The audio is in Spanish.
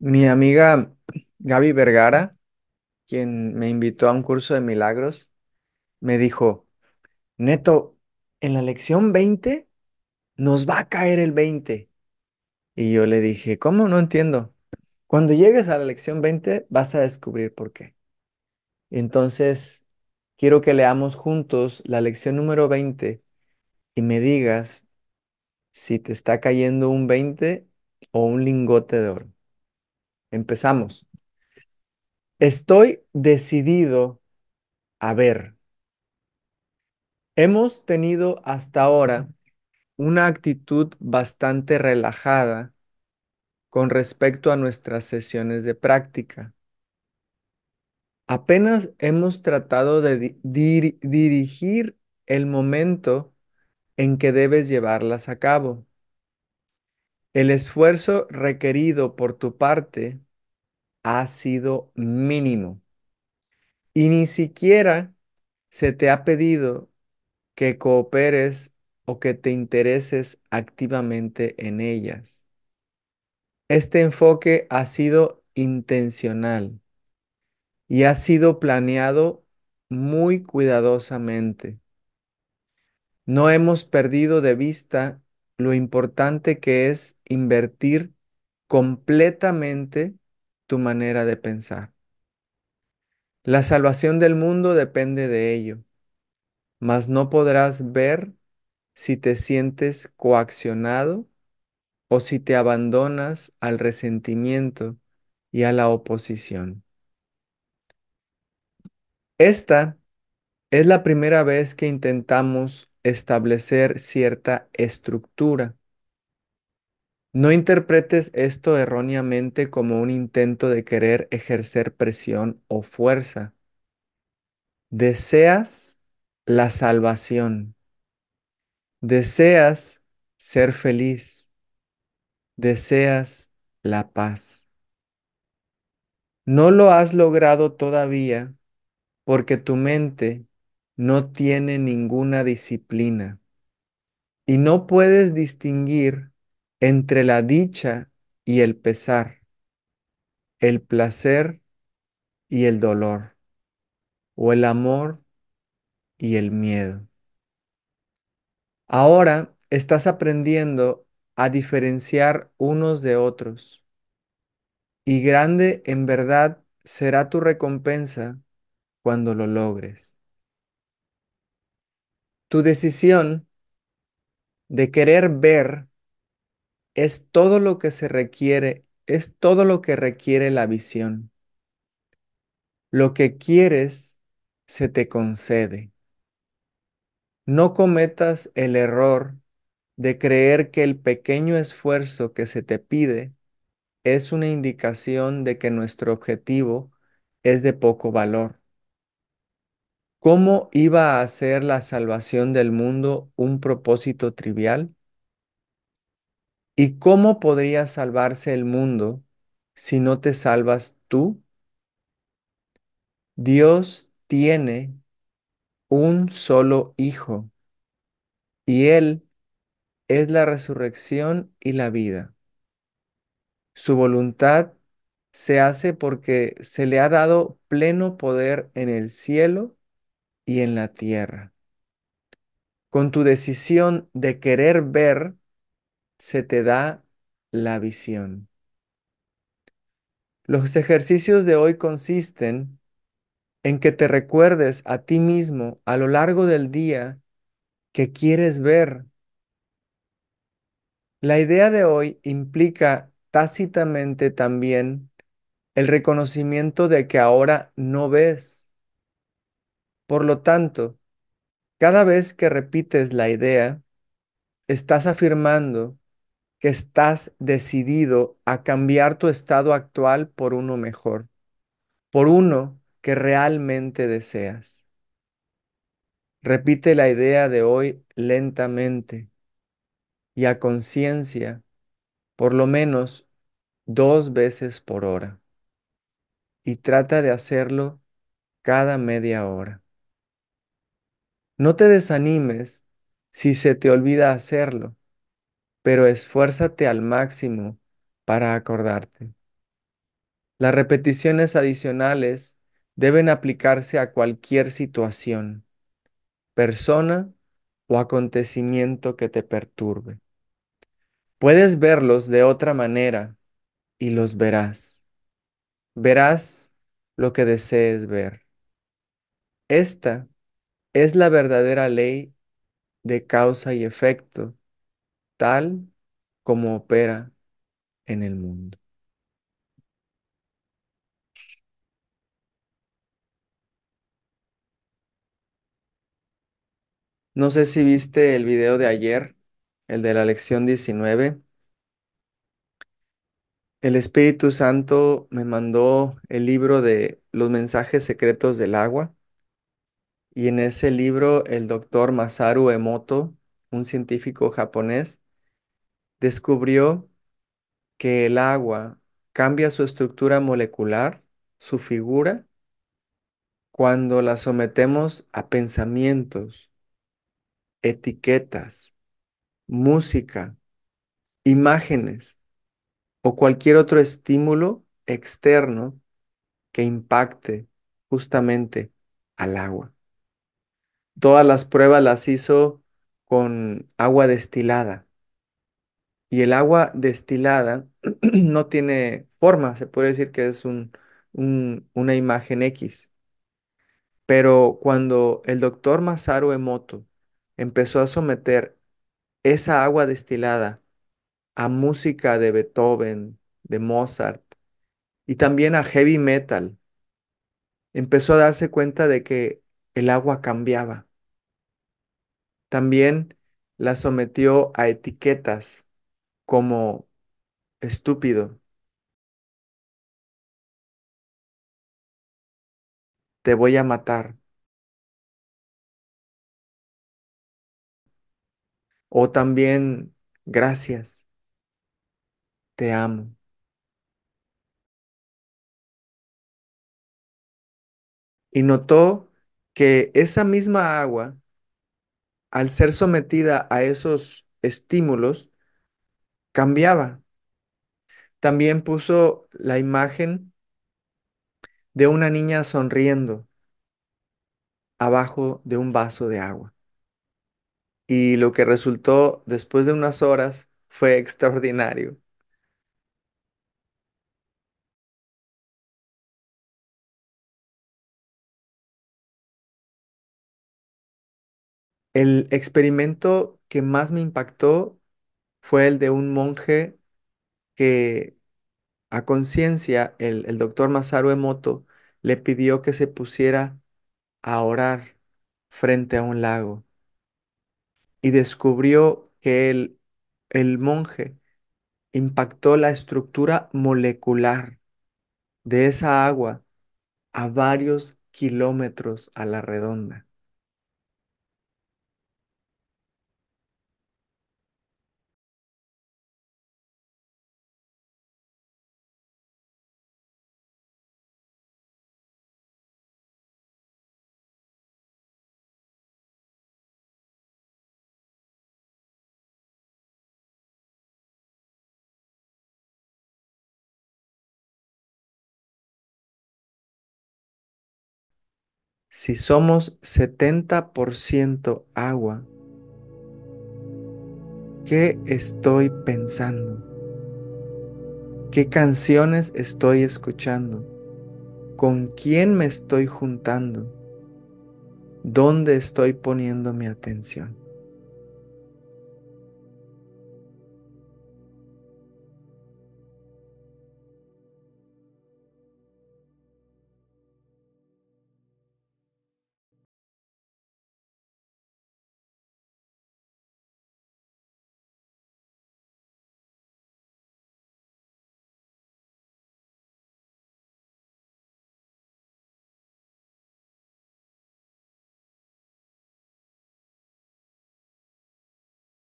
Mi amiga Gaby Vergara, quien me invitó a un curso de milagros, me dijo, Neto, en la lección 20 nos va a caer el 20. Y yo le dije, ¿cómo? No entiendo. Cuando llegues a la lección 20 vas a descubrir por qué. Entonces, quiero que leamos juntos la lección número 20 y me digas si te está cayendo un 20 o un lingote de oro. Empezamos. Estoy decidido a ver. Hemos tenido hasta ahora una actitud bastante relajada con respecto a nuestras sesiones de práctica. Apenas hemos tratado de di- dir- dirigir el momento en que debes llevarlas a cabo. El esfuerzo requerido por tu parte ha sido mínimo y ni siquiera se te ha pedido que cooperes o que te intereses activamente en ellas. Este enfoque ha sido intencional y ha sido planeado muy cuidadosamente. No hemos perdido de vista lo importante que es invertir completamente tu manera de pensar. La salvación del mundo depende de ello, mas no podrás ver si te sientes coaccionado o si te abandonas al resentimiento y a la oposición. Esta es la primera vez que intentamos establecer cierta estructura. No interpretes esto erróneamente como un intento de querer ejercer presión o fuerza. Deseas la salvación. Deseas ser feliz. Deseas la paz. No lo has logrado todavía porque tu mente no tiene ninguna disciplina y no puedes distinguir entre la dicha y el pesar, el placer y el dolor, o el amor y el miedo. Ahora estás aprendiendo a diferenciar unos de otros y grande en verdad será tu recompensa cuando lo logres. Tu decisión de querer ver es todo lo que se requiere, es todo lo que requiere la visión. Lo que quieres se te concede. No cometas el error de creer que el pequeño esfuerzo que se te pide es una indicación de que nuestro objetivo es de poco valor. ¿Cómo iba a hacer la salvación del mundo un propósito trivial? ¿Y cómo podría salvarse el mundo si no te salvas tú? Dios tiene un solo Hijo y Él es la resurrección y la vida. Su voluntad se hace porque se le ha dado pleno poder en el cielo y en la tierra. Con tu decisión de querer ver, se te da la visión. Los ejercicios de hoy consisten en que te recuerdes a ti mismo a lo largo del día que quieres ver. La idea de hoy implica tácitamente también el reconocimiento de que ahora no ves. Por lo tanto, cada vez que repites la idea, estás afirmando que estás decidido a cambiar tu estado actual por uno mejor, por uno que realmente deseas. Repite la idea de hoy lentamente y a conciencia, por lo menos dos veces por hora, y trata de hacerlo cada media hora. No te desanimes si se te olvida hacerlo, pero esfuérzate al máximo para acordarte. Las repeticiones adicionales deben aplicarse a cualquier situación, persona o acontecimiento que te perturbe. Puedes verlos de otra manera y los verás. Verás lo que desees ver. Esta es la verdadera ley de causa y efecto, tal como opera en el mundo. No sé si viste el video de ayer, el de la lección 19. El Espíritu Santo me mandó el libro de los mensajes secretos del agua y en ese libro el doctor Masaru Emoto, un científico japonés, descubrió que el agua cambia su estructura molecular, su figura, cuando la sometemos a pensamientos, etiquetas, música, imágenes o cualquier otro estímulo externo que impacte justamente al agua. Todas las pruebas las hizo con agua destilada. Y el agua destilada no tiene forma, se puede decir que es un, una imagen X. Pero cuando el doctor Masaru Emoto empezó a someter esa agua destilada a música de Beethoven, de Mozart y también a heavy metal, empezó a darse cuenta de que el agua cambiaba. También la sometió a etiquetas como estúpido, te voy a matar, o también gracias, te amo. Y notó que esa misma agua, al ser sometida a esos estímulos, cambiaba. También puso la imagen de una niña sonriendo abajo de un vaso de agua. Y lo que resultó después de unas horas fue extraordinario. El experimento que más me impactó fue el de un monje que a conciencia el, el doctor Masaru Emoto le pidió que se pusiera a orar frente a un lago y descubrió que el, el monje impactó la estructura molecular de esa agua a varios kilómetros a la redonda. Si somos 70% agua, ¿qué estoy pensando? ¿Qué canciones estoy escuchando? ¿Con quién me estoy juntando? ¿Dónde estoy poniendo mi atención?